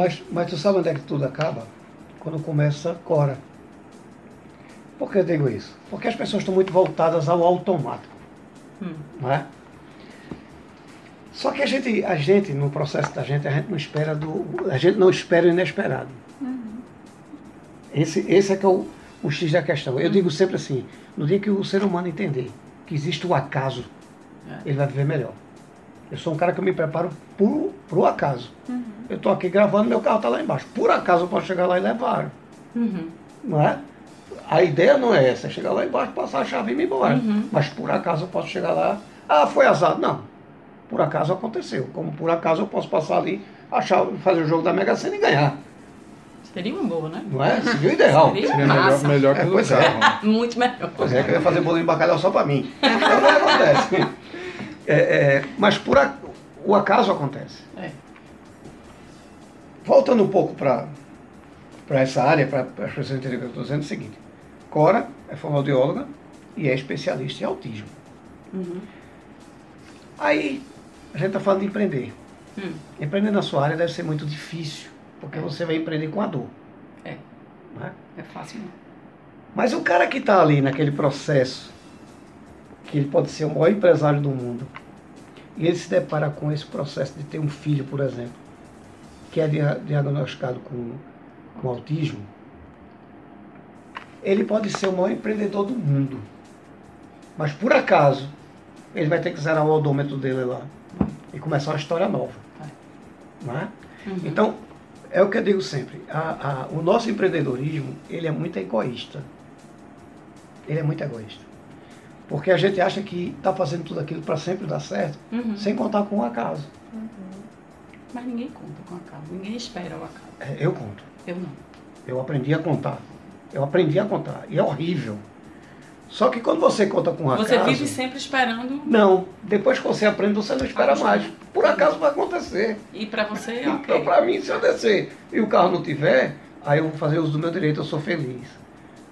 Mas, mas tu sabe onde é que tudo acaba? Quando começa Cora. Por que eu digo isso? Porque as pessoas estão muito voltadas ao automático. Hum. Não é? Só que a gente, a gente, no processo da gente, a gente não espera do. A gente não espera o inesperado. Uhum. Esse, esse é que é o, o X da questão. Eu uhum. digo sempre assim, no dia que o ser humano entender que existe o acaso, é. ele vai viver melhor. Eu sou um cara que eu me preparo para o acaso. Uhum. Eu estou aqui gravando, meu carro está lá embaixo. Por acaso eu posso chegar lá e levar. Uhum. Não é? A ideia não é essa, é chegar lá embaixo, passar a chave e ir embora. Uhum. Mas por acaso eu posso chegar lá. Ah, foi azar. Não. Por acaso aconteceu. Como por acaso eu posso passar ali, achar, fazer o jogo da Mega Sena e ganhar. Seria uma boa, né? Não é? Seria o ideal. Seria, Seria melhor, melhor que é, pois é. Muito melhor. Pois é, que eu ia fazer bolinho de bacalhau só para mim. Então não acontece. É, é, mas por a, o acaso acontece. É. Voltando um pouco para essa área, para as pessoas entenderem o que eu estou dizendo, é o seguinte. Cora é fonoaudióloga e é especialista em autismo. Uhum. Aí, a gente está falando de empreender. Hum. Empreender na sua área deve ser muito difícil, porque é. você vai empreender com a dor. É. Não é? é fácil não. Mas o cara que está ali naquele processo, que ele pode ser o maior empresário do mundo, e ele se depara com esse processo de ter um filho, por exemplo, que é diagnosticado com, com autismo, ele pode ser o maior empreendedor do mundo. Mas por acaso, ele vai ter que zerar o odômetro dele lá e começar uma história nova. Não é? Uhum. Então, é o que eu digo sempre, a, a, o nosso empreendedorismo, ele é muito egoísta. Ele é muito egoísta. Porque a gente acha que está fazendo tudo aquilo para sempre dar certo, uhum. sem contar com o acaso. Uhum. Mas ninguém conta com o acaso, ninguém espera o acaso. É, eu conto. Eu não. Eu aprendi a contar. Eu aprendi a contar. E é horrível. Só que quando você conta com um acaso... Você vive sempre esperando... Não. Depois que você aprende, você não espera mais. Por acaso vai acontecer. E para você, é okay. Então, para mim, se eu descer e o carro não tiver, aí eu vou fazer uso do meu direito, eu sou feliz.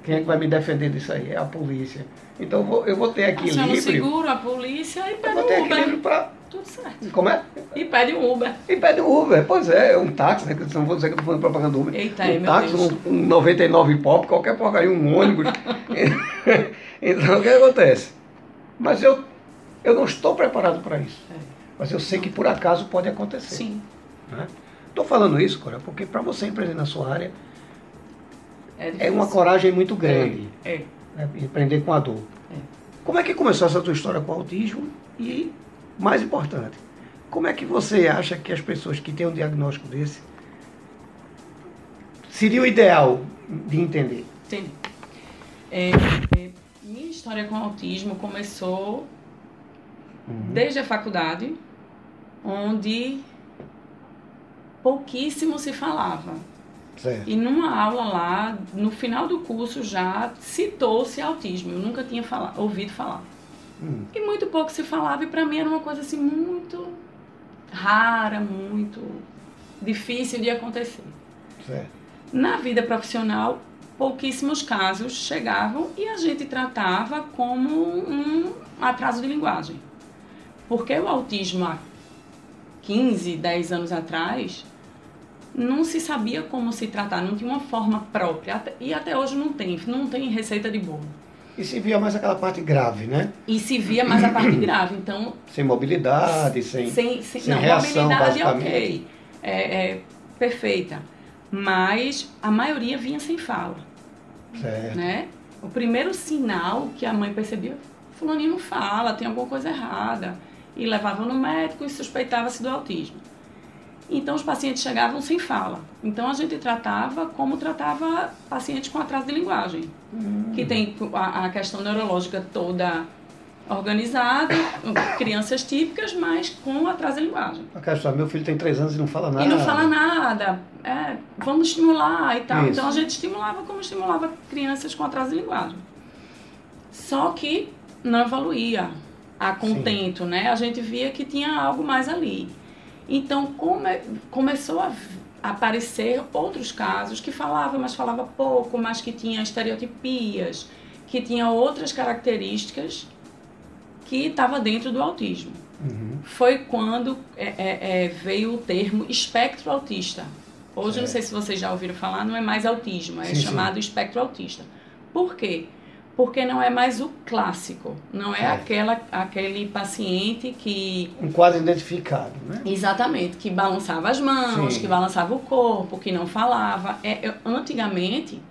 Quem é que vai me defender disso aí? É a polícia. Então eu vou, eu vou ter. Aciona o seguro, a polícia e pede eu vou ter equilíbrio para tudo certo. Como é? E pede um Uber. E pede um Uber, pois é, um táxi, né? Não vou dizer que eu estou fazendo propaganda Uber. Eita, um é, táxi, um, um 99 pop, qualquer porcaria, um ônibus. então o que acontece? Mas eu, eu não estou preparado para isso. É. Mas eu sei que por acaso pode acontecer. Sim. Estou né? falando isso, Cora, porque para você empreender na sua área é, é uma coragem muito grande. É. Né? Empreender com a dor. É. Como é que começou essa tua história com o autismo e mais importante, como é que você acha que as pessoas que têm um diagnóstico desse seria o ideal de entender? Entendi. É, é, minha história com autismo começou uhum. desde a faculdade, onde pouquíssimo se falava. Certo. E numa aula lá, no final do curso já citou-se autismo. Eu nunca tinha falado, ouvido falar. Hum. E muito pouco se falava, e para mim era uma coisa assim muito rara, muito difícil de acontecer. Certo. Na vida profissional, pouquíssimos casos chegavam e a gente tratava como um atraso de linguagem. Porque o autismo há 15, 10 anos atrás não se sabia como se tratar, não tinha uma forma própria. E até hoje não tem, não tem receita de bolo. E se via mais aquela parte grave, né? E se via mais a parte grave, então... Sem mobilidade, sem, sem, sem, sem não, reação, mobilidade ok, é, é, perfeita. Mas a maioria vinha sem fala. Certo. Né? O primeiro sinal que a mãe percebia, fulaninho não fala, tem alguma coisa errada. E levava no médico e suspeitava-se do autismo. Então os pacientes chegavam sem fala. Então a gente tratava como tratava pacientes com atraso de linguagem, hum. que tem a, a, questão neurológica toda organizada, crianças típicas, mas com atraso de linguagem. A questão, meu filho tem três anos e não fala nada. E não fala nada. É, vamos estimular e tal. Isso. Então a gente estimulava como estimulava crianças com atraso de linguagem. Só que não evoluía a contento, Sim. né? A gente via que tinha algo mais ali. Então come, começou a aparecer outros casos que falava, mas falava pouco, mas que tinha estereotipias, que tinha outras características que estava dentro do autismo. Uhum. Foi quando é, é, é, veio o termo espectro autista, Hoje, É. não sei se vocês já ouviram falar, não é mais autismo, é Sim, sim. chamado espectro autista. Por quê? Porque não é mais o clássico, não é É. aquela, aquele paciente que Um quadro identificado, né? Exatamente, que balançava as mãos, Sim. que balançava o corpo, que não falava. É, antigamente,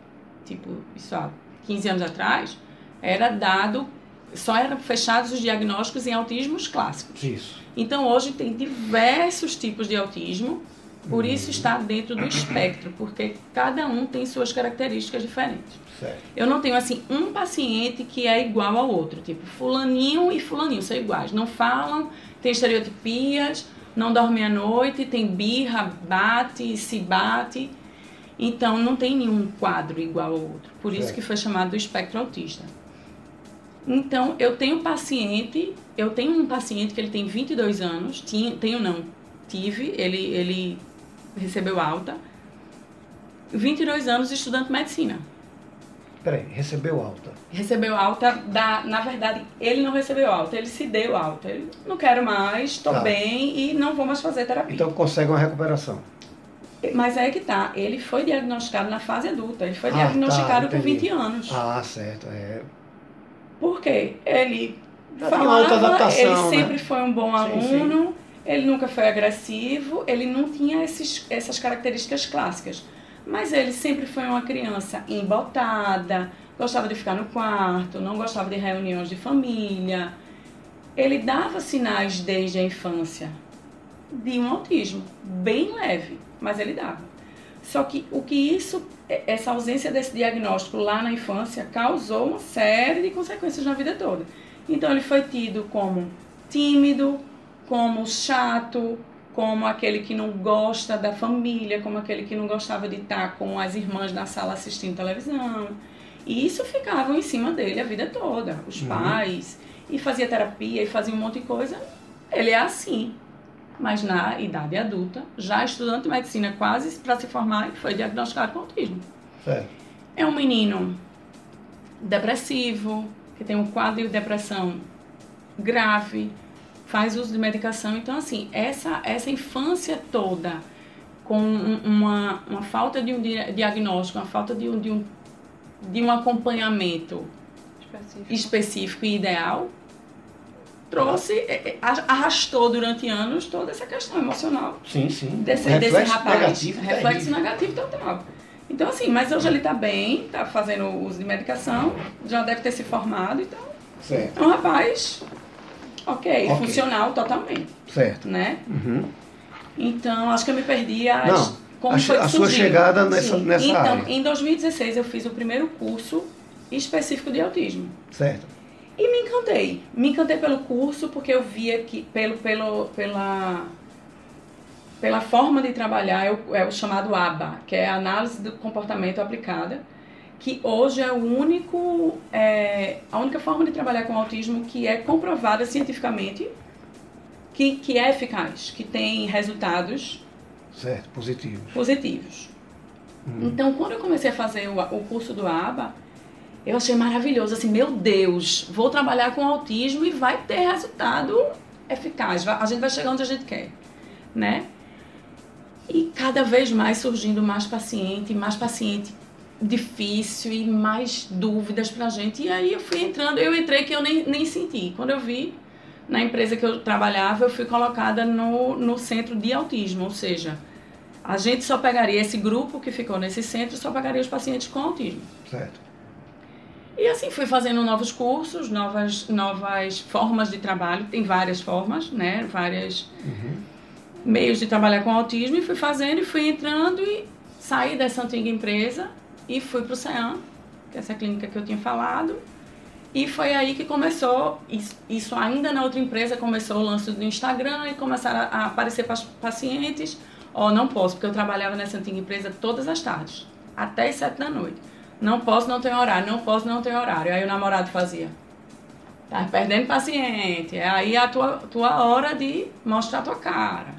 tipo, isso há 15 anos atrás, era dado, só eram fechados os diagnósticos em autismos clássicos. Isso. Então hoje tem diversos tipos de autismo, por isso está dentro do espectro, porque cada um tem suas características diferentes. Certo. Eu não tenho assim um paciente que é igual ao outro, tipo fulaninho e fulaninho são iguais, não falam, tem estereotipias, não dormem à noite, tem birra, bate, se bate. Então não tem nenhum quadro igual ao outro. Por isso Certo. que foi chamado do espectro autista. Então eu tenho paciente, eu tenho um paciente que ele tem 22 anos, tinha, tenho não, tive, ele ele recebeu alta. 22 anos estudante de medicina. Peraí, recebeu alta. Recebeu alta da. Na verdade, ele não recebeu alta, ele se deu alta. Ele não quero mais, estou Tá. bem e não vou mais fazer terapia. Então consegue uma recuperação. Mas é que tá, ele foi diagnosticado na fase adulta, ele foi Ah, diagnosticado tá, com entendi. 20 anos. Ah, certo. É. Por quê? Ele Já tinha falava, autoadaptação, ele né? sempre foi um bom Sim, aluno, ele nunca foi agressivo, ele não tinha esses, essas características clássicas. Mas ele sempre foi uma criança embotada, gostava de ficar no quarto, não gostava de reuniões de família. Ele dava sinais desde a infância de um autismo, bem leve, mas ele dava. Só que o que isso, essa ausência desse diagnóstico lá na infância causou uma série de consequências na vida toda. Então ele foi tido como tímido, como chato, como aquele que não gosta da família, como aquele que não gostava de estar com as irmãs na sala assistindo televisão. E isso ficava em cima dele a vida toda, os Uhum. pais, e fazia terapia e fazia um monte de coisa. Ele é assim. Mas na idade adulta, já estudante de medicina quase para se formar, foi diagnosticado com autismo. Certo. É um menino depressivo, que tem um quadro de depressão grave, faz uso de medicação. Então, assim, essa, essa infância toda com um- uma, uma falta de um dia- diagnóstico, uma falta de um, de um, de um acompanhamento Específico. específico e ideal, trouxe, é, é, arrastou durante anos toda essa questão emocional Sim, sim. desse, desse Reflexo rapaz. negativo. reflexo terrível. negativo total. Então, assim, mas hoje ele tá bem, tá fazendo uso de medicação, já deve ter se formado, então Certo. é um rapaz ok, Ok. funcional totalmente, Certo. né? Uhum. Então, acho que eu me perdi as, Não, como a, foi a sua chegada nessa, Sim. nessa Então, área. em 2016 eu fiz o primeiro curso específico de autismo. Certo. E me encantei. Me encantei pelo curso porque eu via que pelo, pelo, pela, pela forma de trabalhar é o, é o chamado ABA, que é a análise do comportamento aplicada, que hoje é o único é, a única forma de trabalhar com autismo que é comprovada cientificamente que, que é eficaz, que tem resultados Certo. Positivo. positivos. Hum. Então, quando eu comecei a fazer o, o curso do ABA, eu achei maravilhoso. Assim, meu Deus, vou trabalhar com autismo e vai ter resultado eficaz. A gente vai chegar onde a gente quer, né? E cada vez mais surgindo mais paciente, mais paciente difícil e mais dúvidas pra gente. E aí eu fui entrando, eu entrei que eu nem, nem senti. Quando eu vi, na empresa que eu trabalhava, eu fui colocada no, no centro de autismo, ou seja, a gente só pegaria esse grupo que ficou nesse centro, só pegaria os pacientes com autismo. Certo. E assim fui fazendo novos cursos, novas, novas formas de trabalho, tem várias formas, né? Várias Uhum. meios de trabalhar com autismo e fui fazendo e fui entrando e saí dessa antiga empresa e fui para o CEAM, que é essa clínica que eu tinha falado. E foi aí que começou, isso, ainda na outra empresa, começou o lance do Instagram e começaram a, aparecer pacientes. Ó, não posso, porque eu trabalhava nessa antiga empresa todas as tardes, até as sete da noite. Não posso, não tenho horário, não posso, não tenho horário. Aí o namorado fazia. Tá perdendo paciente. É aí a tua, tua hora de mostrar a tua cara.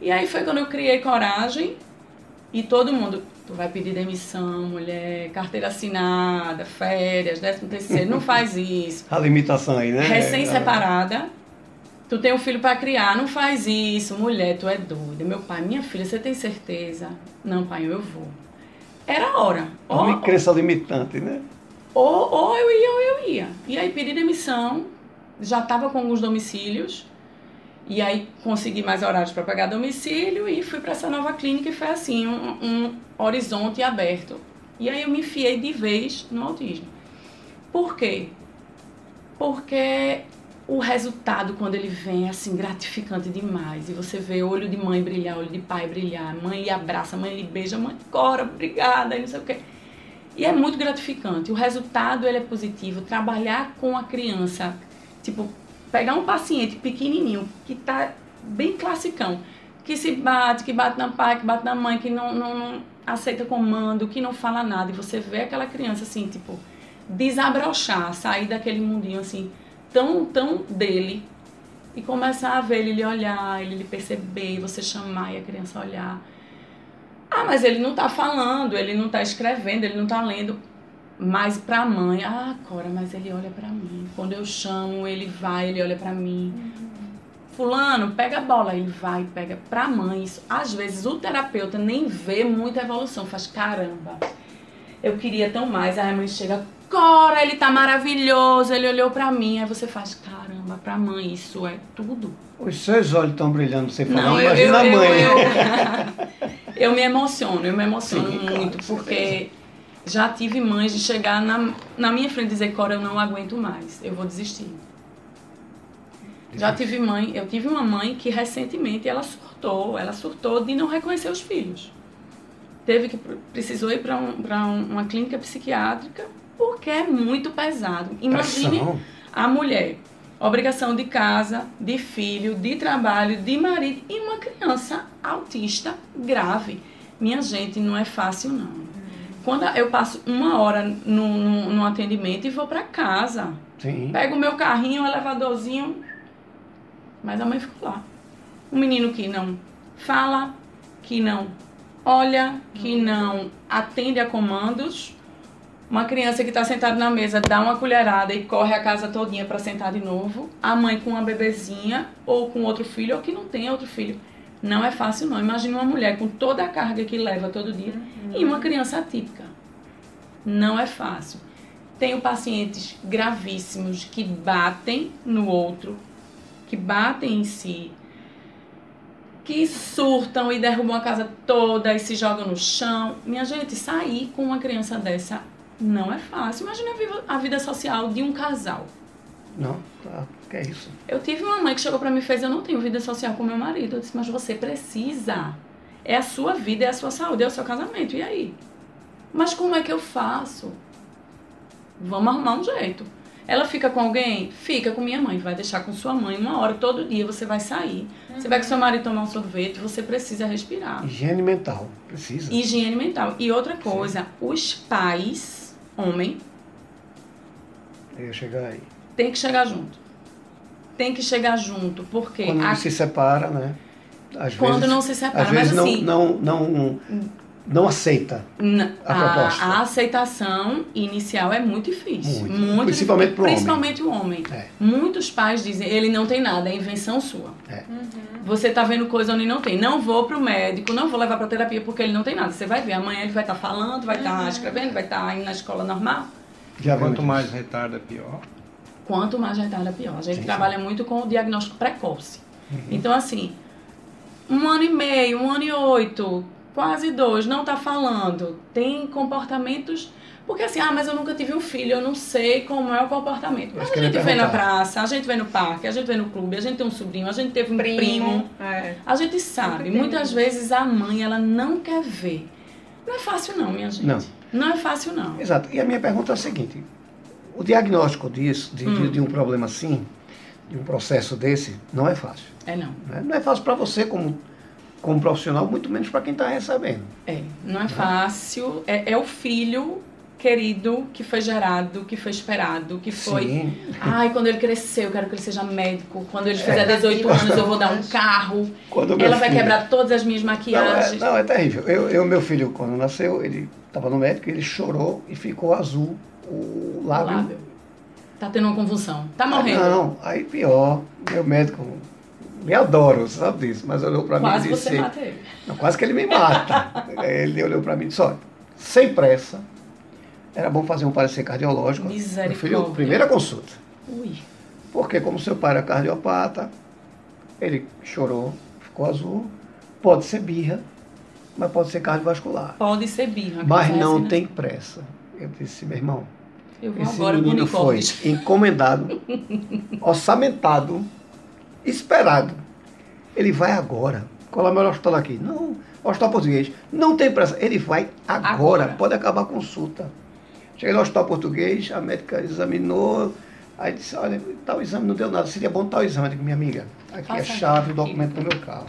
E aí foi quando eu criei coragem e todo mundo, tu vai pedir demissão, mulher, carteira assinada, férias, décimo terceiro, não faz isso. A limitação aí, né? Recém-separada, Tu tem um filho para criar, não faz isso, mulher, tu é doida. Meu pai, minha filha, você tem certeza? Não, pai, eu vou. Era a hora. Uma crença limitante, né? Ou, ou eu ia ou eu ia. E aí pedi demissão, já estava com alguns domicílios, e aí consegui mais horários para pagar domicílio e fui para essa nova clínica e foi assim, um, um horizonte aberto. E aí eu me enfiei de vez no autismo. Por quê? Porque o resultado, quando ele vem, é assim, gratificante demais. E você vê olho de mãe brilhar, olho de pai brilhar, mãe lhe abraça, mãe lhe beija, mãe cora, obrigada, e não sei o quê. E é muito gratificante. O resultado, ele é positivo. Trabalhar com a criança, tipo, pegar um paciente pequenininho, que tá bem classicão, que se bate, que bate na pai, que bate na mãe, que não, não, não aceita comando, que não fala nada, e você vê aquela criança, assim, tipo, desabrochar, sair daquele mundinho, assim, tão, tão dele e começar a ver ele lhe olhar, ele lhe perceber, você chamar e a criança olhar. Ah, mas ele não tá falando, ele não tá escrevendo, ele não tá lendo. Mas pra mãe, ah, Cora, mas ele olha pra mim. Quando eu chamo, ele vai, ele olha pra mim. Fulano, pega a bola, ele vai, pega pra mãe. Isso, às vezes o terapeuta nem vê muita evolução, faz caramba. Eu queria tão mais. Aí a mãe chega, Cora, ele tá maravilhoso, ele olhou para mim. Aí você faz, caramba, pra mãe isso é tudo. Os seus olhos estão brilhando, você falando, Não, imagina eu, eu, a mãe. Eu, eu, me emociono, eu me emociono Sim, muito, claro, porque já tive mães de chegar na, na minha frente e dizer, Cora, eu não aguento mais, eu vou desistir. Já tive mãe, eu tive uma mãe que recentemente ela surtou, ela surtou de não reconhecer os filhos. Teve que precisou ir para um, uma clínica psiquiátrica porque é muito pesado. Imagine Pressão. a mulher, obrigação de casa, de filho, de trabalho, de marido e uma criança autista grave. Minha gente, não é fácil não. Quando eu passo uma hora no, atendimento e vou para casa, Sim. pego o meu carrinho, o elevadorzinho, mas a mãe ficou lá. Um menino que não fala, que não olha, que não atende a comandos, uma criança que está sentada na mesa dá uma colherada e corre a casa todinha para sentar de novo. A mãe com uma bebezinha ou com outro filho ou que não tem outro filho. Não é fácil não. Imagina uma mulher com toda a carga que leva todo dia uhum. e uma criança atípica. Não é fácil. Tenho pacientes gravíssimos que batem no outro, que batem em si, que surtam e derrubam a casa toda e se jogam no chão. Minha gente, sair com uma criança dessa não é fácil. Imagina a vida, social de um casal. Não, tá. Que é isso? Eu tive uma mãe que chegou para mim e fez: Eu não tenho vida social com meu marido. Eu disse: Mas você precisa. É a sua vida, é a sua saúde, é o seu casamento. E aí? Mas como é que eu faço? Vamos arrumar um jeito. Ela fica com alguém? Fica com minha mãe. Vai deixar com sua mãe uma hora todo dia. Você vai sair. Uhum. Você vai com seu marido tomar um sorvete. Você precisa respirar. Higiene mental. Precisa. Higiene mental. E outra coisa, Sim. os pais homem. Tem que chegar aí. Tem que chegar junto. Tem que chegar junto, porque... Quando a... se separa, né? Às Quando vezes, não se separa, mas não, assim... Não, não, não aceita a, a, proposta. A aceitação inicial é muito difícil. Muito. muito principalmente para o homem. Principalmente o homem. É. Muitos pais dizem, ele não tem nada, é invenção sua. É. Uhum. Você está vendo coisa onde não tem. Não vou para o médico, não vou levar para terapia porque ele não tem nada. Você vai ver, amanhã ele vai estar tá falando, vai estar tá uhum. escrevendo, vai estar tá indo na escola normal. Já Quanto mais retarda, pior. Quanto mais retarda, pior. A gente sim, trabalha sim. muito com o diagnóstico precoce. Uhum. Então, assim, um ano e meio, um ano e oito, quase dois, não está falando, tem comportamentos. Porque assim, ah, mas eu nunca tive um filho, eu não sei como é o comportamento. Mas a gente vê na praça, a gente vê no parque, a gente vê no clube, a gente tem um sobrinho, a gente teve um primo. primo é. A gente sabe. Muitas vezes a mãe, ela não quer ver. Não é fácil não, minha gente. Não. Não é fácil não. Exato. E a minha pergunta é a seguinte. O diagnóstico disso, de, hum. de, de um problema assim, de um processo desse, não é fácil. É não. Não é, não é fácil para você como como profissional, muito menos para quem está recebendo. É, não é fácil. É, é, o filho querido que foi gerado, que foi esperado, que foi. Sim. Ai, quando ele crescer, eu quero que ele seja médico. Quando ele fizer é. 18 anos, eu vou dar um carro. Quando Ela vai quebrar todas as minhas maquiagens. Não, é, não, é terrível. Eu, eu, meu filho, quando nasceu, ele estava no médico, ele chorou e ficou azul o lábio. O lábio. Tá tendo uma convulsão. Tá morrendo. Ah, não, aí pior. Meu médico me adoro, sabe disso, mas olhou para mim e disse... Quase você mata ele. Não, quase que ele me mata. ele olhou para mim e disse, olha, sem pressa, era bom fazer um parecer cardiológico. Misericórdia. Filho, primeira consulta. Ui. Porque como seu pai era cardiopata, ele chorou, ficou azul, pode ser birra, mas pode ser cardiovascular. Pode ser birra. Mas não assim, tem pressa. Eu disse, meu irmão, esse menino foi encomendado, orçamentado, esperado. Ele vai agora. Qual é o melhor hospital aqui? Não, hospital português. Não tem pressa. Ele vai agora. agora. Pode acabar a consulta. Cheguei no hospital português, a médica examinou, aí disse, olha, tal exame não deu nada, seria bom tal exame. Eu digo, minha amiga, aqui é chave, o documento do meu carro.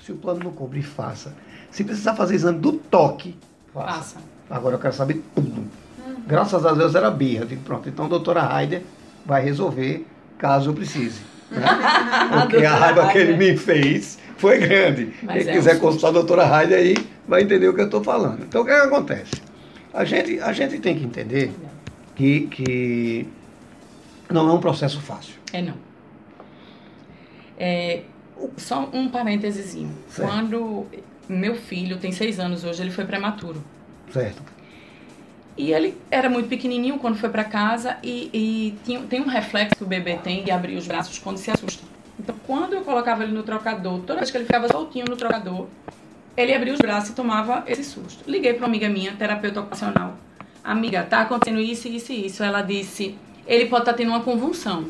Se o plano não cobrir, faça. Se precisar fazer exame do toque, faça. faça. Agora eu quero saber tudo. Graças a Deus era birra. Digo, pronto, então a doutora Heider vai resolver caso eu precise. Né? Porque a raiva que ele me fez foi grande. Mas Quem é quiser um consultar a doutora Heider aí, vai entender o que eu estou falando. Então o que, é que acontece? A gente, a gente tem que entender que, que não é um processo fácil. É não. É, só um parênteses. Quando meu filho tem seis anos hoje, ele foi prematuro. Certo. E ele era muito pequenininho quando foi para casa e, e tinha, tem um reflexo que o bebê tem de abrir os braços quando se assusta. Então, quando eu colocava ele no trocador, toda vez que ele ficava soltinho no trocador, ele abria os braços e tomava esse susto. Liguei para uma amiga minha, terapeuta ocupacional. Amiga, tá acontecendo isso, isso e isso. Ela disse, ele pode estar tá tendo uma convulsão.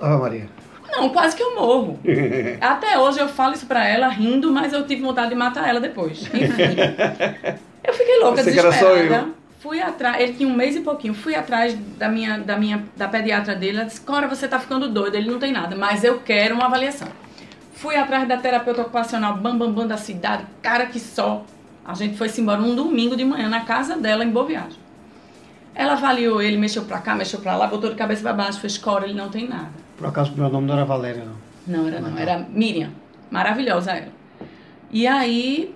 Ah, Maria. Não, quase que eu morro. Até hoje eu falo isso pra ela rindo, mas eu tive vontade de matar ela depois. Enfim. eu fiquei louca, Você desesperada. Fui atrás, ele tinha um mês e pouquinho. Fui atrás da minha, da minha, da pediatra dele. Ela disse: Cora, você tá ficando doida. Ele não tem nada, mas eu quero uma avaliação. Fui atrás da terapeuta ocupacional bam, bam, bam da cidade, cara que só. A gente foi-se embora um domingo de manhã na casa dela, em Boa Viagem. Ela avaliou ele, mexeu pra cá, mexeu pra lá, botou de cabeça pra baixo, fez cora, ele não tem nada. Por acaso meu nome não era Valéria, não? Não, era não, era Miriam. Maravilhosa ela. E aí,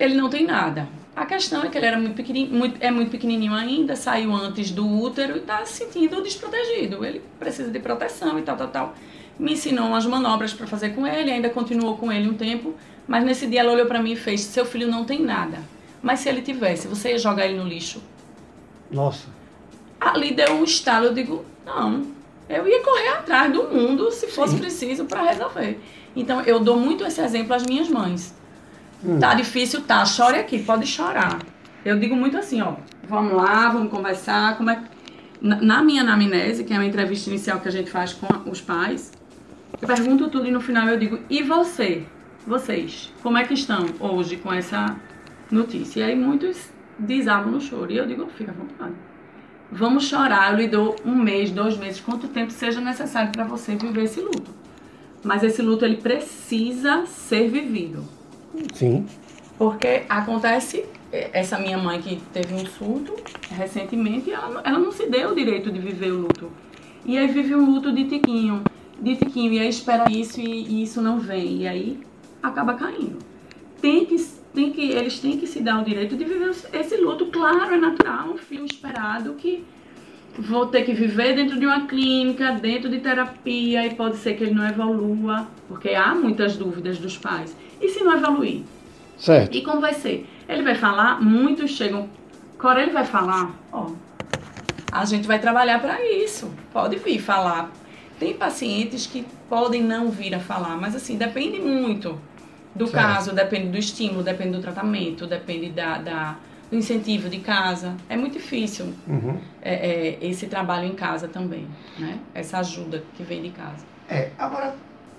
ele não tem nada. A questão é que ele era muito pequenininho, muito, é muito pequenininho ainda, saiu antes do útero e está se sentindo desprotegido. Ele precisa de proteção e tal, tal, tal me ensinou umas manobras para fazer com ele, ainda continuou com ele um tempo, mas nesse dia ela olhou para mim e fez: "Seu filho não tem nada. Mas se ele tivesse, você ia jogar ele no lixo?" Nossa. Ali deu um estalo, eu digo: "Não. Eu ia correr atrás do mundo se fosse Sim. preciso para resolver." Então eu dou muito esse exemplo às minhas mães. Hum. Tá difícil, tá, chore aqui, pode chorar. Eu digo muito assim, ó, vamos lá, vamos conversar, como é na minha anamnese, que é uma entrevista inicial que a gente faz com os pais, eu pergunto tudo e no final eu digo, e você? Vocês, como é que estão hoje com essa notícia? E aí muitos desabam no choro. E eu digo, fica à vontade. Vamos chorar, eu lhe dou um mês, dois meses, quanto tempo seja necessário para você viver esse luto. Mas esse luto, ele precisa ser vivido. Sim. Porque acontece, essa minha mãe que teve um surto recentemente, ela, ela não se deu o direito de viver o luto. E aí vive um luto de tiquinho de Tiquinho, e aí espera isso e, e, isso não vem. E aí acaba caindo. Tem que, tem que, eles têm que se dar o direito de viver esse luto. Claro, é natural, um filho esperado que vou ter que viver dentro de uma clínica, dentro de terapia, e pode ser que ele não evolua, porque há muitas dúvidas dos pais. E se não evoluir? Certo. E como vai ser? Ele vai falar, muitos chegam. Cora, ele vai falar, ó, a gente vai trabalhar para isso. Pode vir falar tem pacientes que podem não vir a falar, mas assim, depende muito do certo. caso, depende do estímulo, depende do tratamento, depende da, da do incentivo de casa. É muito difícil uhum. é, é, esse trabalho em casa também, né? Essa ajuda que vem de casa. É, agora,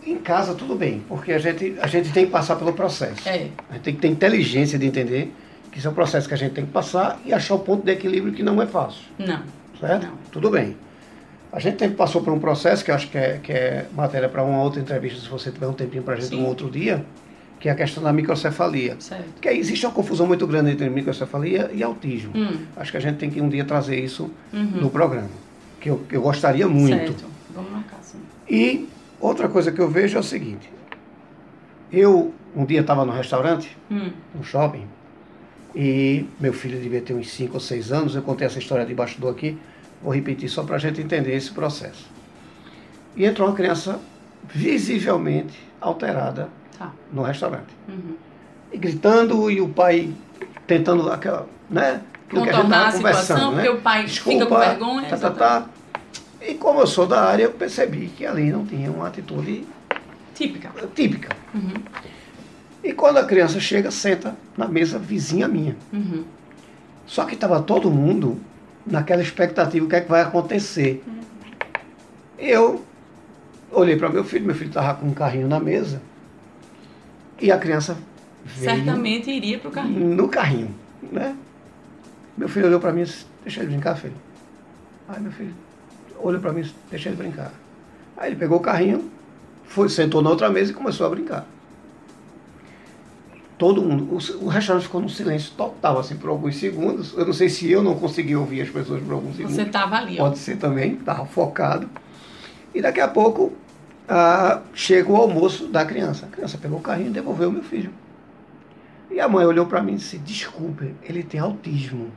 em casa tudo bem, porque a gente, a gente tem que passar pelo processo. É. A gente tem que ter inteligência de entender que isso é um processo que a gente tem que passar e achar o ponto de equilíbrio que não é fácil. Não. Certo? Não. Tudo bem. A gente passou por um processo que eu acho que é, que é matéria para uma outra entrevista, se você tiver um tempinho para a gente Sim. um outro dia, que é a questão da microcefalia. Certo. Que aí existe uma confusão muito grande entre microcefalia e autismo. Hum. Acho que a gente tem que um dia trazer isso uhum. no programa, que eu, eu gostaria muito. Certo. Vamos marcar, sim. E outra coisa que eu vejo é o seguinte. Eu um dia estava no restaurante, hum. no shopping, e meu filho devia ter uns 5 ou 6 anos, eu contei essa história debaixo do aqui, Vou repetir só para a gente entender esse processo. E entrou uma criança visivelmente alterada tá. no restaurante. Uhum. E gritando e o pai tentando aquela, né? Contornar a, situação, né? porque o pai Desculpa, fica com vergonha. Tá, tá, tá. E como eu sou da área, eu percebi que ali não tinha uma atitude típica. típica. Uhum. E quando a criança chega, senta na mesa vizinha minha. Uhum. Só que estava todo mundo naquela expectativa, o que é que vai acontecer. Uhum. Eu olhei para meu filho, meu filho estava com um carrinho na mesa, e a criança veio Certamente iria para o carrinho. No carrinho, né? Meu filho olhou para mim e disse, deixa ele brincar, filho. Aí meu filho olhou para mim e disse, deixa ele brincar. Aí ele pegou o carrinho, foi, sentou na outra mesa e começou a brincar todo mundo, o, o, restaurante ficou num silêncio total, assim, por alguns segundos. Eu não sei se eu não consegui ouvir as pessoas por alguns segundos. Você estava ali, ó. Pode ser também, estava focado. E daqui a pouco ah, chega o almoço da criança. A criança pegou o carrinho e devolveu o meu filho. E a mãe olhou para mim e disse: Desculpe, ele tem autismo.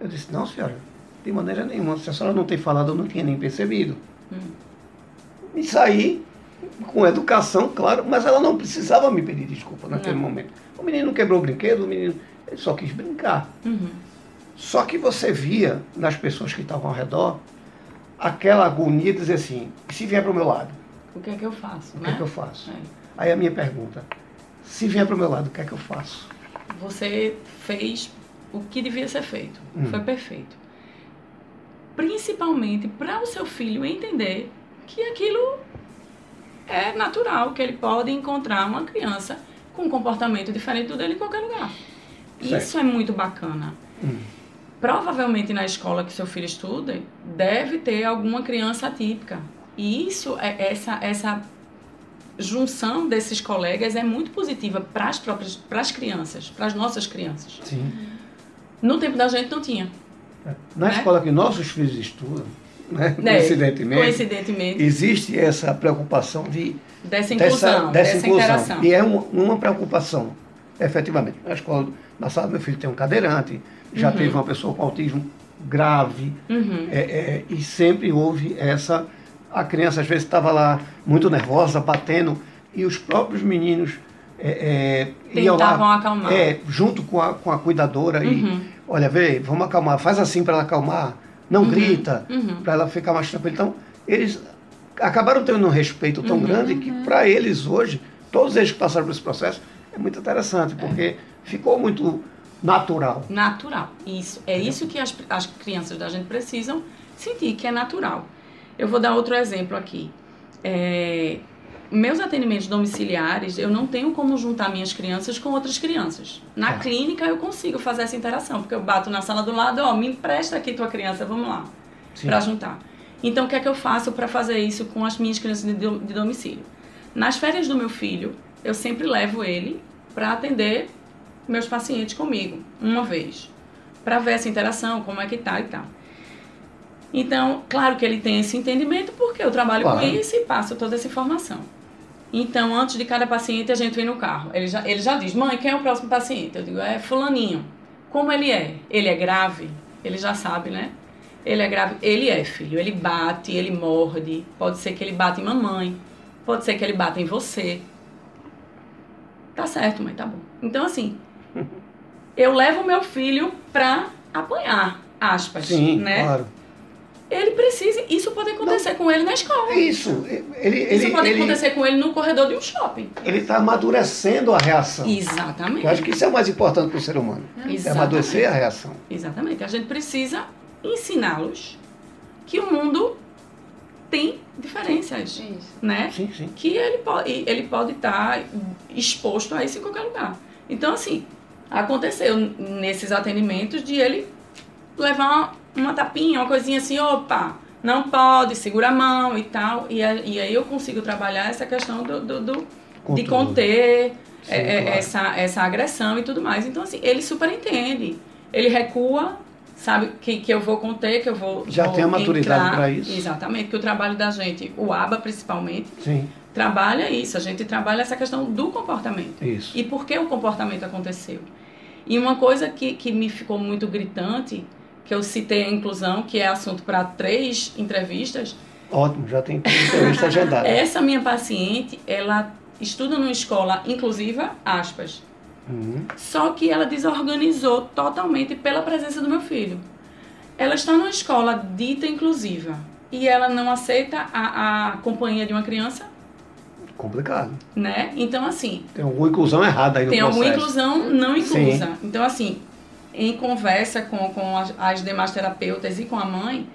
Eu disse: Não, senhora, de maneira nenhuma. Se a senhora não tem falado, eu não tinha nem percebido. Hum. E saí com educação, claro, mas ela não precisava me pedir desculpa naquele não. momento. O menino quebrou o brinquedo, o menino ele só quis brincar. Uhum. Só que você via nas pessoas que estavam ao redor aquela agonia de dizer assim, se vier para o meu lado? O que é que eu faço? O que é né? que eu faço? É. Aí a minha pergunta, se vier para o meu lado, o que é que eu faço? Você fez o que devia ser feito. Hum. Foi perfeito. Principalmente para o seu filho entender que aquilo é natural que ele pode encontrar uma criança com um comportamento diferente do dele em qualquer lugar. Certo. Isso é muito bacana. Hum. Provavelmente na escola que seu filho estuda, deve ter alguma criança atípica. E isso, é essa, essa junção desses colegas é muito positiva para as próprias para as crianças, para as nossas crianças. Sim. No tempo da gente não tinha. É. Na né? escola que nossos filhos estudam, né? É, coincidentemente, coincidentemente, existe essa preocupação de dessa inclusão, dessa, dessa, dessa inclusão. interação. E é uma, uma, preocupação, efetivamente. Na escola, na sala, meu filho tem um cadeirante, já uhum. teve uma pessoa com autismo grave, uhum. é, é, e sempre houve essa. A criança às vezes estava lá muito nervosa, batendo, e os próprios meninos é, é, iam lá, acalmar. É, junto com a, com a cuidadora uhum. e olha, vê, vamos acalmar, faz assim para ela acalmar não uhum, grita, uhum. para ela ficar mais tranquila. Então, eles acabaram tendo um respeito tão uhum, grande que, uhum. para eles hoje, todos eles que passaram por esse processo, é muito interessante, porque é. ficou muito natural. Natural, isso. É isso que as, as crianças da gente precisam sentir, que é natural. Eu vou dar outro exemplo aqui. É, meus atendimentos domiciliares, eu não tenho como juntar minhas crianças com outras crianças. Na é. clínica eu consigo fazer essa interação, porque eu bato na sala do lado, ó, me empresta aqui tua criança, vamos lá, para juntar. Então o que é que eu faço para fazer isso com as minhas crianças de, de domicílio? Nas férias do meu filho, eu sempre levo ele para atender meus pacientes comigo, uma vez, para ver essa interação, como é que tá e tal. Então, claro que ele tem esse entendimento porque eu trabalho claro. com isso e passo toda essa informação. Então, antes de cada paciente, a gente vem no carro. Ele já, ele já diz, mãe, quem é o próximo paciente? Eu digo, é fulaninho. Como ele é? Ele é grave? Ele já sabe, né? Ele é grave? Ele é, filho. Ele bate, ele morde. Pode ser que ele bata em mamãe. Pode ser que ele bata em você. Tá certo, mãe, tá bom. Então, assim, eu levo meu filho pra apanhar, aspas, Sim, né? claro ele precisa. Isso pode acontecer não, com ele na escola. Isso. Ele, isso ele, pode ele, acontecer com ele no corredor de um shopping. Ele está amadurecendo a reação. Exatamente. Eu acho que isso é o mais importante para o ser humano. Exatamente. É amadurecer a reação. Exatamente. A gente precisa ensiná-los que o mundo tem diferenças, isso. né? Sim, sim. Que ele pode ele pode estar tá exposto a isso em qualquer lugar. Então assim, aconteceu nesses atendimentos de ele levar uma tapinha, uma coisinha assim, opa, não pode, segura a mão e tal. E, e aí eu consigo trabalhar essa questão do, do, do de conter Sim, é, é, claro. essa, essa agressão e tudo mais. Então, assim, ele super entende. Ele recua, sabe que, que eu vou conter, que eu vou. Já vou tem a maturidade para isso. Exatamente, que o trabalho da gente, o ABA principalmente, Sim. trabalha isso. A gente trabalha essa questão do comportamento. Isso. E por que o comportamento aconteceu. E uma coisa que, que me ficou muito gritante que eu citei a inclusão, que é assunto para três entrevistas. Ótimo, já tem entrevista agendada. Essa minha paciente, ela estuda numa escola inclusiva, aspas. Uhum. Só que ela desorganizou totalmente pela presença do meu filho. Ela está numa escola dita inclusiva e ela não aceita a, a companhia de uma criança complicado. Né? Então, assim. Tem alguma inclusão errada aí no tem processo. Tem alguma inclusão não inclusa. Sim. Então, assim, em conversa com, com as, as, demais terapeutas e com a mãe,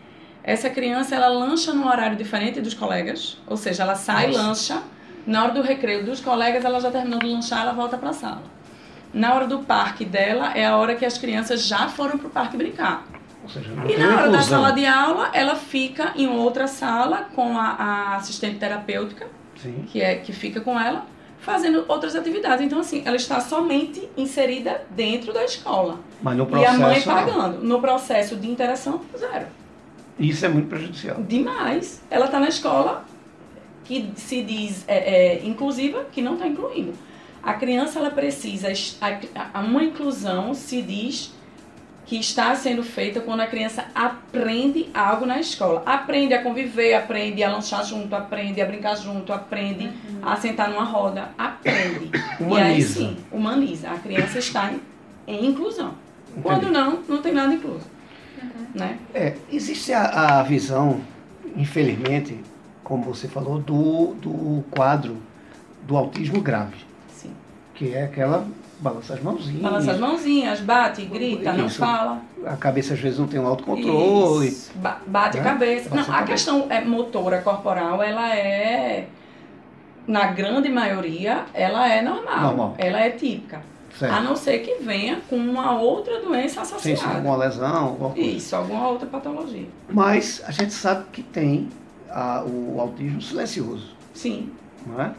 essa criança ela lancha num horário diferente dos colegas, ou seja, ela sai, Nossa. lancha, na hora do recreio dos colegas, ela já terminou de lanchar, ela volta para a sala. Na hora do parque dela, é a hora que as crianças já foram para o parque brincar. Seja, e na hora da sala de aula, ela fica em outra sala com a, a assistente terapêutica, Sim. que é que fica com ela, fazendo outras atividades. Então, assim, ela está somente inserida dentro da escola. Mas no processo. E a mãe pagando. No processo de interação, zero. Isso é muito prejudicial. Demais. Ela está na escola que se diz é, é, inclusiva, que não está incluindo. A criança ela precisa, a, a, uma inclusão se diz que está sendo feita quando a criança aprende algo na escola. Aprende a conviver, aprende a lanchar junto, aprende a brincar junto, aprende uhum. a sentar numa roda, aprende. Humaniza. E aí sim, humaniza. A criança está em, em inclusão. Entendi. Quando não, não tem nada incluso. Uhum. Né? É, existe a, a visão, infelizmente, como você falou, do, do quadro do autismo grave. Sim. Que é aquela balança as mãozinhas. Balança as mãozinhas, bate, grita, Isso. não fala. A cabeça às vezes não tem um autocontrole. Isso. Ba bate né? a cabeça. Bate não, a, a questão é motora corporal, ela é, na grande maioria, ela é normal. normal. Ela é típica. Certo. A não ser que venha com uma outra doença associada. Sim, sim, alguma lesão. Alguma coisa. Isso, alguma outra patologia. Mas a gente sabe que tem a, o autismo silencioso. Sim. Não é?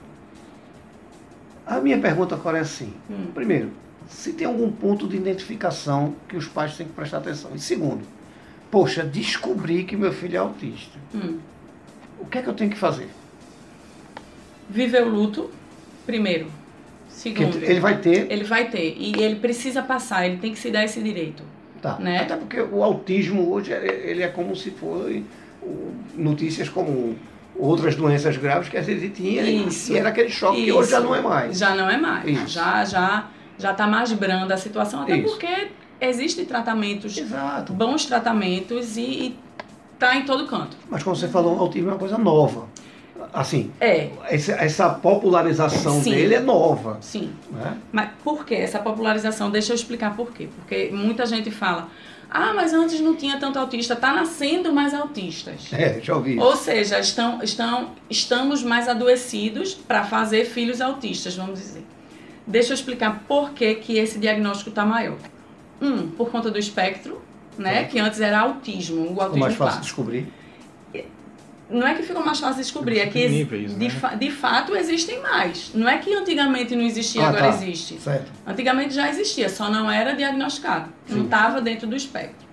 A minha pergunta agora é assim: hum. primeiro, se tem algum ponto de identificação que os pais têm que prestar atenção. E segundo, poxa, descobri que meu filho é autista. Hum. O que é que eu tenho que fazer? Viver o luto, primeiro. Segundo, ele vai ter. Ele vai ter. E ele precisa passar, ele tem que se dar esse direito. Tá. Né? Até porque o autismo hoje ele é como se fosse notícias como outras doenças graves que a gente tinha Isso. e era aquele choque Isso. que hoje já não é mais. Já não é mais. Isso. Já já já está mais branda a situação, até Isso. porque existem tratamentos, Exato. bons tratamentos e está em todo canto. Mas como você falou, o autismo é uma coisa nova. Assim, é. essa, essa popularização Sim. dele é nova. Sim. Né? Mas por que essa popularização? Deixa eu explicar por quê. Porque muita gente fala, ah, mas antes não tinha tanto autista. Está nascendo mais autistas. É, já ouvi. Ou seja, estão, estão, estamos mais adoecidos para fazer filhos autistas, vamos dizer. Deixa eu explicar por que, que esse diagnóstico está maior. Um, por conta do espectro, né? Que antes era autismo, o autismo mais fácil de descobrir não é que ficou mais fácil de descobrir, é que níveis, de, né? fa de, fato existem mais. Não é que antigamente não existia, ah, agora tá. existe. Certo. Antigamente já existia, só não era diagnosticado. Sim. Não estava dentro do espectro.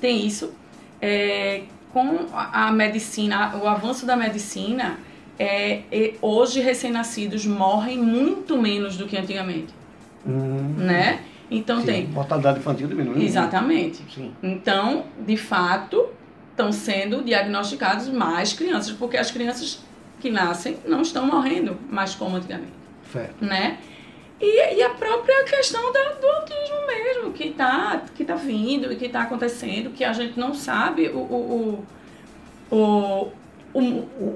Tem isso. É, com a medicina, o avanço da medicina, é, é, hoje recém-nascidos morrem muito menos do que antigamente. Hum. Né? Então Sim, tem. Mortalidade infantil diminui. Exatamente. Sim. Então, de fato, estão sendo diagnosticados mais crianças, porque as crianças que nascem não estão morrendo mais como antigamente. Certo. Né? E, e a própria questão da, do autismo mesmo, que está que tá vindo e que está acontecendo, que a gente não sabe o, o, o, o, o,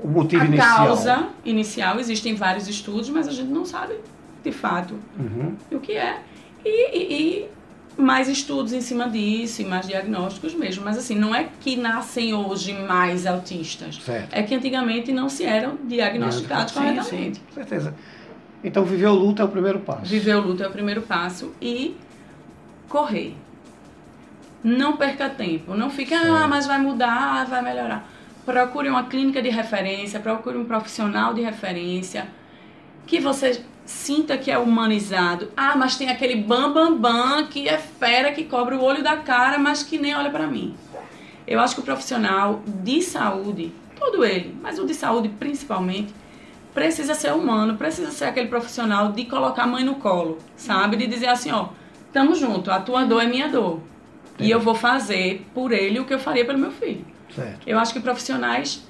o motivo a inicial. causa inicial. Existem vários estudos, mas a gente não sabe de fato uhum. o que é. E, e, e mais estudos em cima disso e mais diagnósticos mesmo. Mas assim, não é que nascem hoje mais autistas. Certo. É que antigamente não se eram diagnosticados sim, corretamente. Sim, certeza. Então viver o luto é o primeiro passo. Viver o luto é o primeiro passo e correr. Não perca tempo. Não fique, ah, mas vai mudar, vai melhorar. Procure uma clínica de referência, procure um profissional de referência que você sinta que é humanizado. Ah, mas tem aquele bam bam bam que é fera que cobra o olho da cara, mas que nem olha para mim. Eu acho que o profissional de saúde, todo ele, mas o de saúde principalmente, precisa ser humano, precisa ser aquele profissional de colocar a mãe no colo, sabe? De dizer assim, ó, tamo junto, a tua dor é minha dor. E eu vou fazer por ele o que eu faria pelo meu filho. Certo. Eu acho que profissionais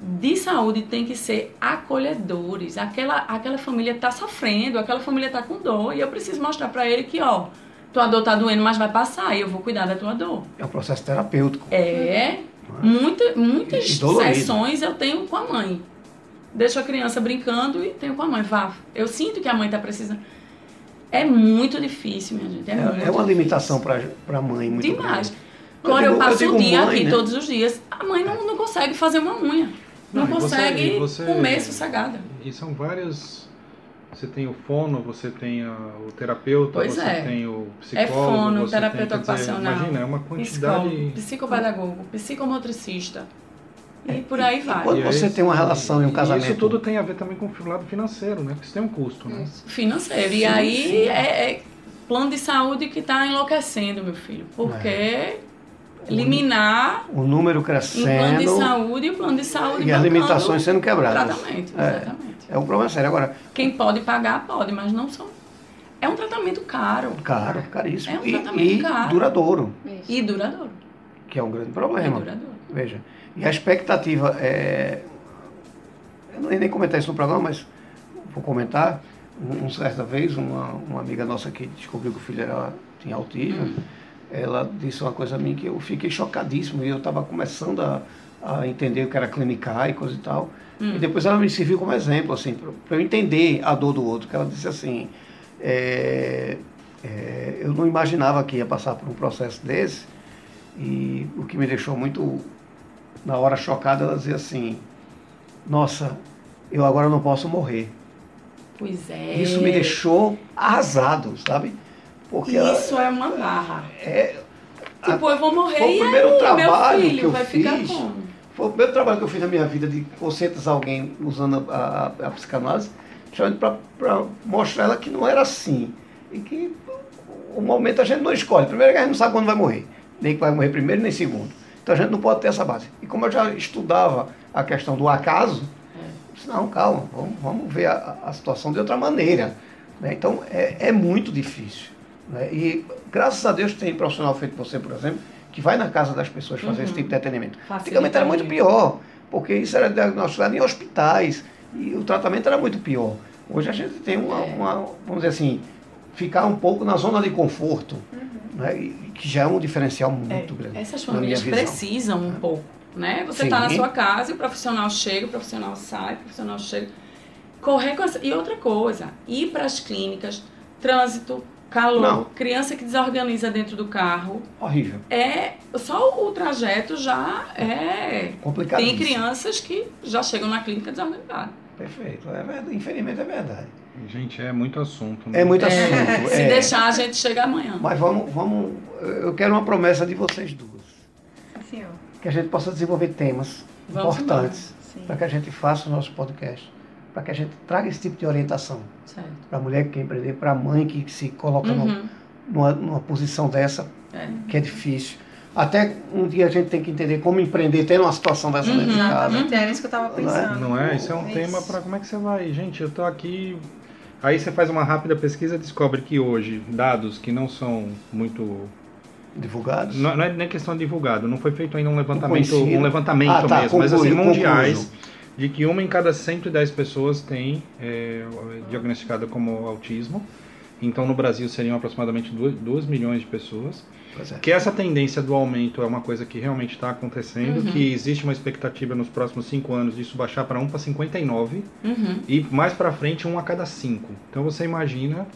de saúde têm que ser acolhedores. Aquela, aquela família está sofrendo, aquela família está com dor e eu preciso mostrar para ele que, ó, tua dor tá doendo, mas vai passar e eu vou cuidar da tua dor. É um processo terapêutico. É. é? Muita, muitas sessões eu tenho com a mãe. Deixo a criança brincando e tenho com a mãe. Vá, eu sinto que a mãe está precisando. É muito difícil, minha gente. É, é, é uma limitação para a mãe muito Demais. Grande. Agora eu, eu passo o dia mãe, aqui né? todos os dias. A mãe não, não consegue fazer uma unha. Não, não consegue você, você, comer sossegada. E são várias. Você tem o fono, você tem a, o terapeuta, pois você é. tem o psicólogo. É fono, terapeuta tem, ocupacional. Dizer, imagina, é uma quantidade. Psicólogo, psicopedagogo, psicomotricista. E por aí vai. E quando você tem uma relação e um casamento. Isso tudo tem a ver também com o lado financeiro, né? Porque isso tem um custo, né? Financeiro. Sim, e aí sim. É, é, plano de saúde que está enlouquecendo, meu filho. Porque. É liminar o número crescendo o plano de saúde e o plano de saúde e as limitações sendo quebradas. tratamento é, exatamente. é um problema sério. Agora quem pode pagar pode mas não são é um tratamento caro. Caro caríssimo. É um tratamento e, caro. duradouro. Isso. e duradouro. Que é um grande problema. E duradouro. veja e a expectativa é eu não ia nem comentar isso no programa mas vou comentar. Um, certa vez uma, uma amiga nossa que descobriu que o filho era tinha autismo hum ela disse uma coisa a mim que eu fiquei chocadíssimo e eu estava começando a, a, entender o que era clinicar e coisa e tal. Hum. E depois ela me serviu como exemplo, assim, para eu entender a dor do outro, que ela disse assim, é, é, eu não imaginava que ia passar por um processo desse e o que me deixou muito, na hora chocada, ela dizia assim, nossa, eu agora não posso morrer. Pois é. Isso me deixou arrasado, sabe? Porque Isso ela, é uma barra. É, tipo, a, eu vou morrer foi o primeiro aí, trabalho filho que eu vai fiz, ficar como? Foi o primeiro trabalho que eu fiz na minha vida de conscientizar alguém usando a, a, a psicanálise, para mostrar ela que não era assim. E que o momento a gente não escolhe. Primeiro que a gente não sabe quando vai morrer. Nem que vai morrer primeiro, nem segundo. Então a gente não pode ter essa base. E como eu já estudava a questão do acaso, é. disse, não, calma, vamos, vamos ver a, a situação de outra maneira. Né? Então é, é muito difícil. Né? E graças a Deus tem profissional feito você, por exemplo, que vai na casa das pessoas fazer uhum. esse tipo de atendimento. Antigamente era muito pior, porque isso era diagnosticado em hospitais e o tratamento era muito pior. Hoje a gente tem uma, é. uma vamos dizer assim, ficar um pouco na zona de conforto, uhum. né? Que já é um diferencial muito é. grande. Essas famílias precisam um é. pouco. Né? Você está na sua casa e o profissional chega, o profissional sai, o profissional chega. Correr com essa... E outra coisa, ir para as clínicas, trânsito, calor, não. criança que desorganiza dentro do carro. Horrível. É, só o trajeto já é. Complicado. Tem crianças que já chegam na clínica desorganizadas. Perfeito. É verdade. Infelizmente é verdade. Gente, é muito assunto. Né? É muito assunto. É, se é. deixar, a gente chega amanhã. Mas vamos, vamos. Eu quero uma promessa de vocês duas. Sim, senhor. Que a gente possa desenvolver temas vamos importantes para que a gente faça o nosso podcast para que a gente traga esse tipo de orientação para a mulher que quer empreender, para a mãe que se coloca uhum. numa, numa, posição dessa, é. que é difícil. Até um dia a gente tem que entender como empreender tendo uma situação dessa uhum. dentro de casa. Exatamente, era isso que eu estava pensando. Não é? Isso é um é tema para como é que você vai. Gente, eu estou aqui... Aí você faz uma rápida pesquisa e descobre que hoje, dados que não são muito divulgados? Não, não, é nem questão de divulgado, não foi feito ainda um levantamento, um levantamento ah, tá, mesmo, concluí, mas assim, mundiais. Concluso de que uma em cada 110 pessoas tem é, diagnosticada como autismo. Então, no Brasil seriam aproximadamente 2, milhões de pessoas. É. Que essa tendência do aumento é uma coisa que realmente está acontecendo, uhum. que existe uma expectativa nos próximos 5 anos disso baixar para 1 para 59 uhum. e mais para frente 1 a cada 5. Então você imagina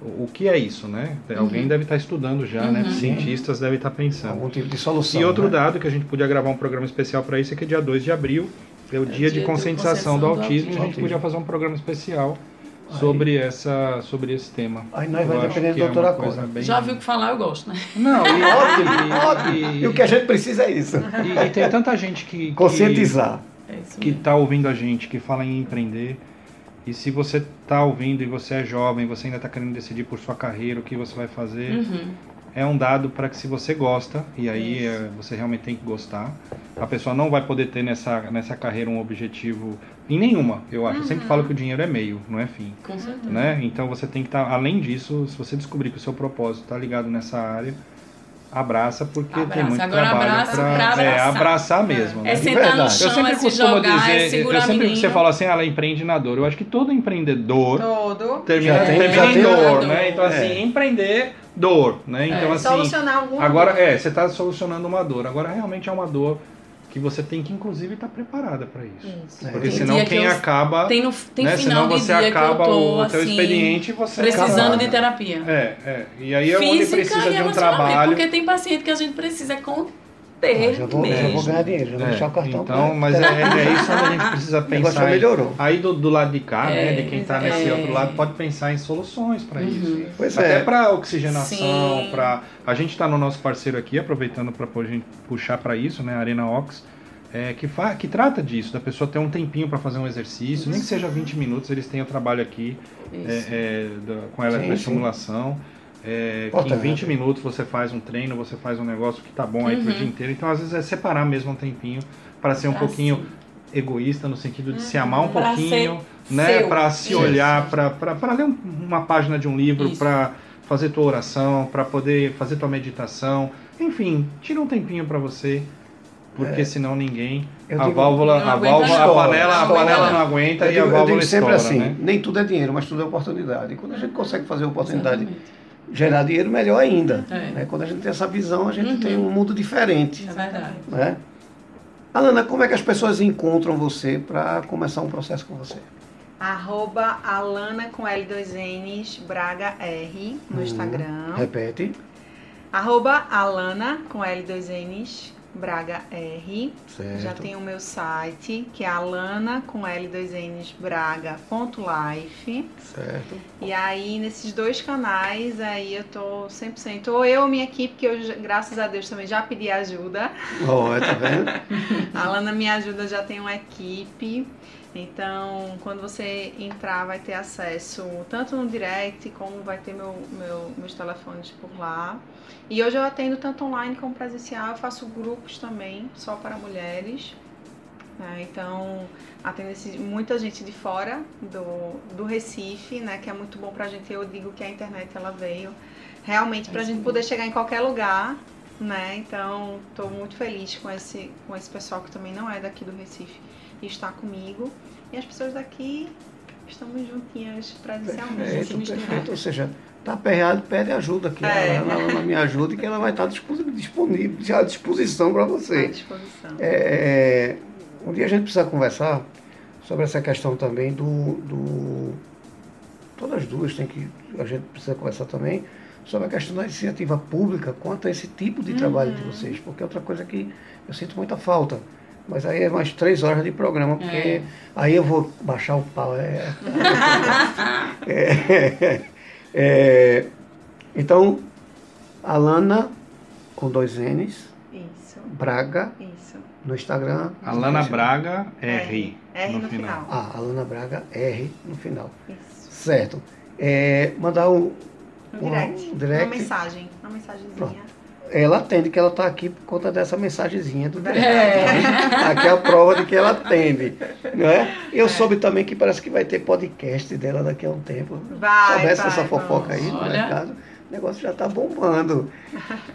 o, que é isso, né? Uhum. Alguém deve estar tá estudando já, né? Uhum. Cientistas devem estar tá pensando. Algum tipo de solução. E outro né? dado que a gente podia gravar um programa especial para isso é que dia 2 de abril é o dia, dia de conscientização do, autismo, do autismo. A gente podia fazer um programa especial sobre, essa, sobre esse tema. Aí nós vamos depender da doutora Coisa. Bem... Já viu o que falar, eu gosto, né? Não, e, ótimo, ótimo. E, e, o que a gente precisa é isso. E, e tem tanta gente que... Conscientizar. Que é está ouvindo a gente, que fala em empreender. E se você está ouvindo e você é jovem, você ainda está querendo decidir por sua carreira, o que você vai fazer, uhum é um dado para que se você gosta, e aí é, você realmente tem que gostar, a pessoa não vai poder ter nessa, nessa carreira um objetivo em nenhuma, eu acho. Uhum. Eu sempre falo que o dinheiro é meio, não é fim. Com certeza. Né? Então você tem que estar, tá, além disso, se você descobrir que o seu propósito está ligado nessa área, abraça porque abraça. tem muito Agora trabalho abraça pra, pra abraçar. É, abraçar mesmo. É, né? é sentar no chão, eu sempre é costumo jogar, dizer, é eu sempre que você fala assim, ela é empreendedor. Eu acho que todo empreendedor todo. termina, tem, termina em dor, né? Então assim, é. empreender dor, né? Então é. assim, solucionar alguma agora dor. é, você está solucionando uma dor. Agora realmente é uma dor que você tem que inclusive estar tá preparada para isso. isso. Porque tem senão quem eu, acaba, tem no, tem né, final senão você acaba tô, o teu assim, expediente você precisando acaba, de terapia. É, é. E aí é onde precisa de um trabalho. Porque tem paciente que a gente precisa conter ah, já vou, mesmo. Já vou ganhar dinheiro, já vou é, deixar o cartão. Então, mas é, é, isso onde a gente precisa pensar. melhorou. Aí do, do lado de cá, né, é, né, de quem está nesse outro lado, pode pensar em soluções para uhum. isso. Pois Até é. para oxigenação, para a gente está no nosso parceiro aqui, aproveitando para puxar para isso, né, Arena Ox é, que, fa que trata disso, da pessoa ter um tempinho para fazer um exercício, nem que seja 20 minutos, eles têm o trabalho aqui é, é, da, com a eletroestimulação. É, que em 20 minutos você faz um treino, você faz um negócio que tá bom aí uhum. pro dia inteiro. Então, às vezes, é separar mesmo um tempinho para ser um pra pouquinho sim. egoísta, no sentido de uhum. se amar um pra pouquinho, né? Para se olhar, para ler uma página de um livro, para fazer tua oração, para poder fazer tua meditação. Enfim, tira um tempinho para você porque é. senão ninguém. a digo, válvula, a válvula, a panela, a panela não aguenta digo, e a válvula eu digo sempre estoura, assim, né? nem tudo é dinheiro, mas tudo é oportunidade. E quando a gente consegue fazer oportunidade, Exatamente. Gerar dinheiro, melhor ainda. É. Né? Quando a gente tem essa visão, a gente uhum. tem um mundo diferente. É verdade. Né? Alana, como é que as pessoas encontram você para começar um processo com você? Arroba Alana com L2Ns Braga R no uhum. Instagram. Repete. Arroba Alana com L2Ns Braga R. Certo. Já tem o meu site, que é alana com L2Ns Braga.life. Certo. E aí, nesses dois canais, aí eu tô 100%. Ou eu ou minha equipe, que eu, graças a Deus, também já pedi ajuda. Oh, tá vendo? a Alana me ajuda, já tem uma equipe. Então, quando você entrar, vai ter acesso tanto no direct, como vai ter meu, meu, meus telefones por lá. E hoje eu atendo tanto online como presencial, eu faço grupos também, só para mulheres. Né? Então, atendo esse, muita gente de fora do, do Recife, né? que é muito bom para a gente. Eu digo que a internet ela veio realmente para a gente poder chegar em qualquer lugar. Né? Então, estou muito feliz com esse, com esse pessoal que também não é daqui do Recife e está comigo. E as pessoas daqui estamos juntinhas presencialmente. Perfeito, perfeito. Ou seja, está aperreado, pede ajuda aqui. É. Ela, ela, me ajuda que ela vai estar disponível, já à disposição para você. À disposição. É, é, um dia a gente precisa conversar sobre essa questão também do, do. Todas as duas tem que. A gente precisa conversar também sobre a questão da iniciativa pública quanto a esse tipo de trabalho uhum. de vocês, porque é outra coisa que eu sinto muita falta. Mas aí é mais três horas de programa, porque é. aí eu vou baixar o pau. É. é, é, então, Alana com dois N's. Isso. Braga. Isso. No Instagram. Alana Braga R. R, no, no final. final. Ah, Alana Braga R no final. Isso. Certo. É, mandar um, um, direct. um direct. Uma mensagem. Uma mensagenzinha. Pronto ela atende que ela está aqui por conta dessa mensagenzinha do direct. É. Aqui é a prova de que ela atende. Não é? Eu é. soube também que parece que vai ter podcast dela daqui a um tempo. Vai, Soubesse vai, essa fofoca aí no mercado, o negócio já está bombando.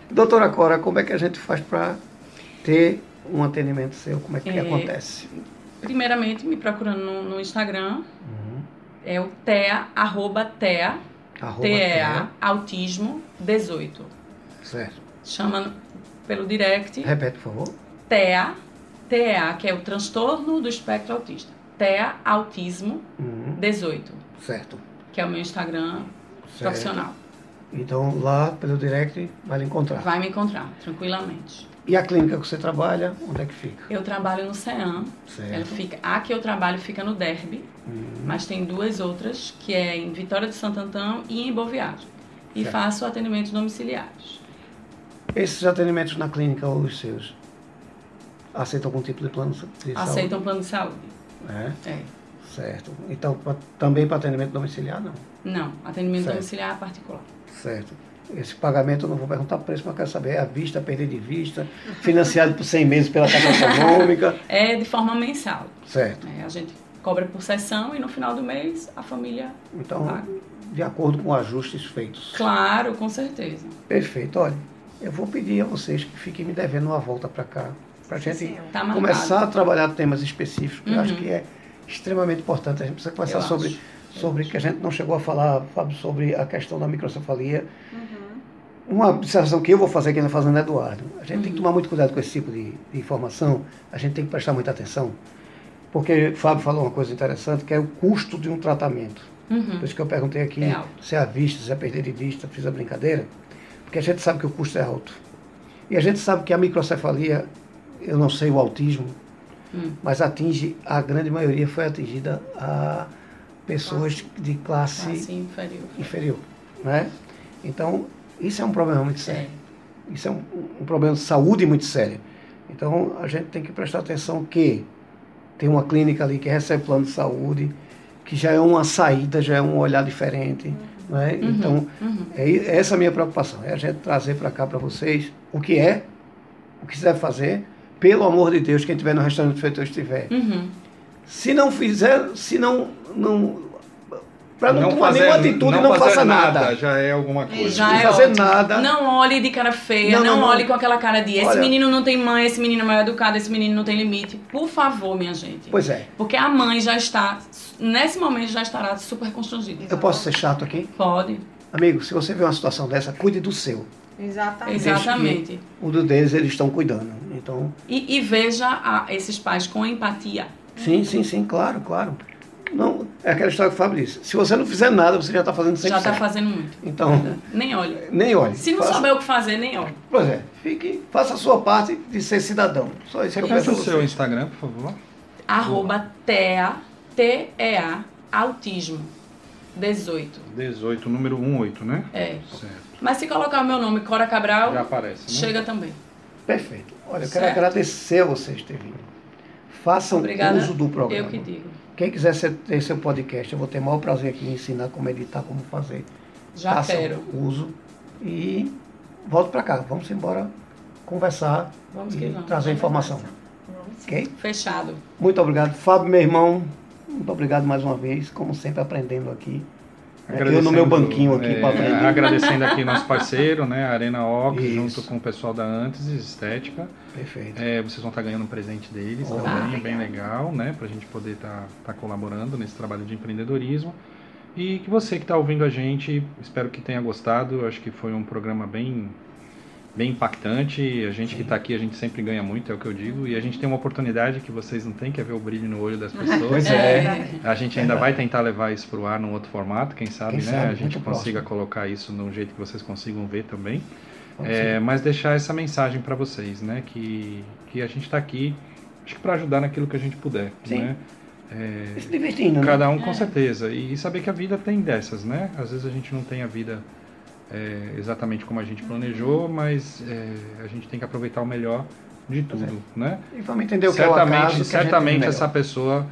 Doutora Cora, como é que a gente faz para ter um atendimento seu? Como é que, é, que acontece? Primeiramente, me procurando no, no Instagram. Uhum. É o TEA, arroba TEA, TEA, autismo 18. Certo chama pelo direct. Repete, por favor. TEA, TEA, que é o transtorno do espectro autista. TEA Autismo uhum. 18. Certo. Que é o meu Instagram certo. profissional. Então lá pelo direct vai lhe encontrar. Vai me encontrar, tranquilamente. E a clínica que você trabalha, onde é que fica? Eu trabalho no CEAM. Certo. Ela fica, a que eu trabalho fica no Derby, uhum. mas tem duas outras, que é em Vitória de Santo Antão e em Boa Viagem. E certo. faço atendimentos domiciliares. Esses atendimentos na clínica ou os seus aceitam algum tipo de plano de saúde? Aceitam plano de saúde. É? É. Certo. Então, pra, também para atendimento domiciliar, não? Não, atendimento certo. domiciliar particular. Certo. Esse pagamento eu não vou perguntar preço, mas eu quero saber, é à vista, perder de vista, financiado por 100 meses pela Caixa Econômica? É de forma mensal. Certo. É, a gente cobra por sessão e no final do mês a família Então, paga. de acordo com ajustes feitos. Claro, com certeza. Perfeito. Olha, eu vou pedir a vocês que fiquem me devendo uma volta para cá, para a gente tá começar a trabalhar temas específicos, que uhum. eu acho uhum. que é extremamente importante. A gente precisa conversar sobre, sobre que a gente não chegou a falar, Fábio, sobre a questão da microcefalia. Uhum. Uma observação que eu vou fazer aqui na Fazenda Eduardo. A gente uhum. tem que uhum. tomar muito cuidado com esse tipo de, de, informação, a gente tem que prestar muita atenção, porque o Fábio falou uma coisa interessante, que é o custo de um tratamento. Uhum. Por isso que eu perguntei aqui é se é a vista, se é perder de vista, fiz a brincadeira, porque a gente sabe que o custo é alto. E a gente sabe que a microcefalia, eu não sei o autismo, hum. mas atinge, a grande maioria foi atingida a pessoas classe, de classe, classe inferior. inferior né? Então, isso é um problema muito sério. É. Isso é um, um, problema de saúde muito sério. Então, a gente tem que prestar atenção que tem uma clínica ali que recebe plano de saúde, que já é uma saída, já é um olhar diferente. Uhum. Né? Uhum. Então, uhum. É, é essa a minha preocupação, é a gente trazer para cá para vocês o que é, o que se deve fazer, pelo amor de Deus, quem estiver no restaurante feito estiver. Uhum. Se não fizer, se não, não para não, não, tomar fazer, nenhuma atitude, não, não faça nada. nada. Já é alguma coisa. Já não é fazer ótimo. nada. Não olhe de cara feia, não, olhe com aquela cara de esse Olha, menino não tem mãe, esse menino é mal educado, esse menino não tem limite. Por favor, minha gente. Pois é. Porque a mãe já está, nesse momento, já estará super constrangida. Eu posso ser chato aqui? Pode. Amigo, se você vê uma situação dessa, cuide do seu. Exatamente. Exatamente. O do deles eles estão cuidando. Então... E, e veja a, esses pais com empatia. Sim, sim, sim, claro, claro. Não, é aquela história que o Fábio disse. Se você não fizer nada, você já está fazendo 100%. Já está fazendo muito. Então, nem olhe. Nem olhe. Se não faça... souber o que fazer, nem olhe. Pois é. Fique, faça a sua parte de ser cidadão. Só isso que eu peço o seu Instagram, por favor. Arroba TEA, T-E-A, autismo. 18. 18, número 18, né? É. Certo. Mas se colocar o meu nome, Cora Cabral, já aparece. Né? Chega também. Perfeito. Olha, eu quero agradecer a vocês terem vindo. Façam Obrigada, uso do programa. Eu que digo. Quem quiser ter seu podcast, eu vou ter o maior prazer aqui em ensinar como editar, como fazer. Já Façam quero. uso e volto para cá. Vamos embora conversar vamos e vamos. trazer vamos informação. Vamos. Ok? Fechado. Muito obrigado. Fábio, meu irmão, muito obrigado mais uma vez, como sempre aprendendo aqui. Eu no meu banquinho aqui é, para. Agradecendo aqui nosso parceiro, né, a Arena Ox, junto com o pessoal da Antes Estética. Perfeito. É, vocês vão estar ganhando um presente deles oh, também, ah, bem legal, né, para a gente poder estar tá, tá colaborando nesse trabalho de empreendedorismo. E que você que está ouvindo a gente, espero que tenha gostado. Acho que foi um programa bem bem impactante. A gente Sim. que está aqui, a gente sempre ganha muito, é o que eu digo. E a gente tem uma oportunidade que vocês não têm, que é ver o brilho no olho das pessoas. Pois é. A gente ainda vai tentar levar isso para o ar num outro formato, quem sabe, quem né? Sabe, a gente consiga próximo. colocar isso num jeito que vocês consigam ver também. É, mas deixar essa mensagem para vocês, né? Que, que a gente está aqui, acho que para ajudar naquilo que a gente puder, Sim. né? É, se divertindo, né? Cada um né? com certeza. E saber que a vida tem dessas, né? Às vezes a gente não tem a vida é, exatamente como a gente planejou, mas é, a gente tem que aproveitar o melhor de tudo, é. né? E vamos entender o certamente, que é o acaso, Certamente essa pessoa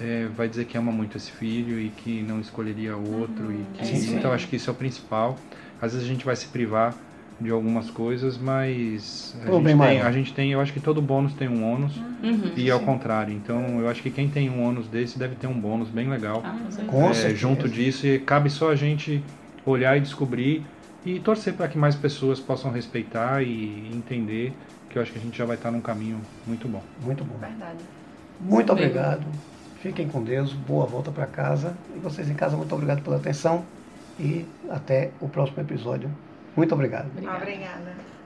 é, vai dizer que ama muito esse filho e que não escolheria outro. Uhum, e que, sim, então acho que isso é o principal. Às vezes a gente vai se privar de algumas coisas, mas a gente, tem, a gente, tem, eu acho que todo bônus tem um ônus uhum, e ao contrário. Então eu acho que quem tem um ônus desse deve ter um bônus bem legal ah, é, junto disso e cabe só a gente olhar e descobrir e torcer para que mais pessoas possam respeitar e entender que eu acho que a gente já vai estar num caminho muito bom. Muito bom. Verdade. Muito obrigado. Fiquem com Deus. Boa volta para casa. E vocês em casa, muito obrigado pela atenção. E até o próximo episódio. Muito obrigado. Obrigada. Obrigada.